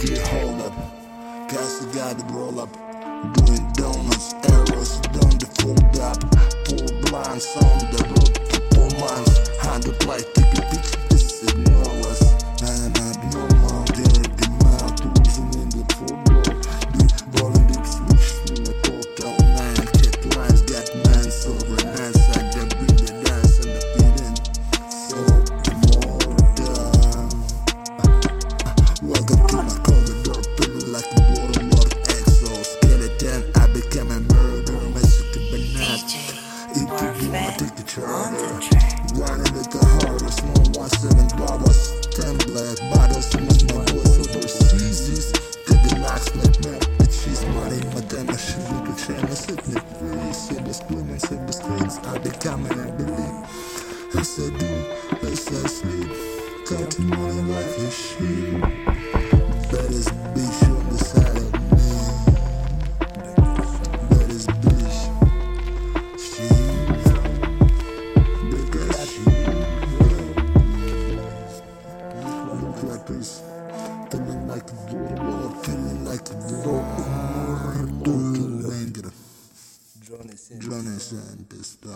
get hold up. Cause the got to roll up. Doing donuts, arrows, do, I take the charter. Running at the hardest, one one seven dollars, ten black bottles, with my voice overseas. Get the knocks like that, bitches, money, madame, she look chain, I sit the free, silver spoon and silver screens. I become an I believe. I do, as I sleep, counting money like a sheep. This. Feeling like a warlord. Feeling like a warlord. Johnny Sins. Johnny Santos.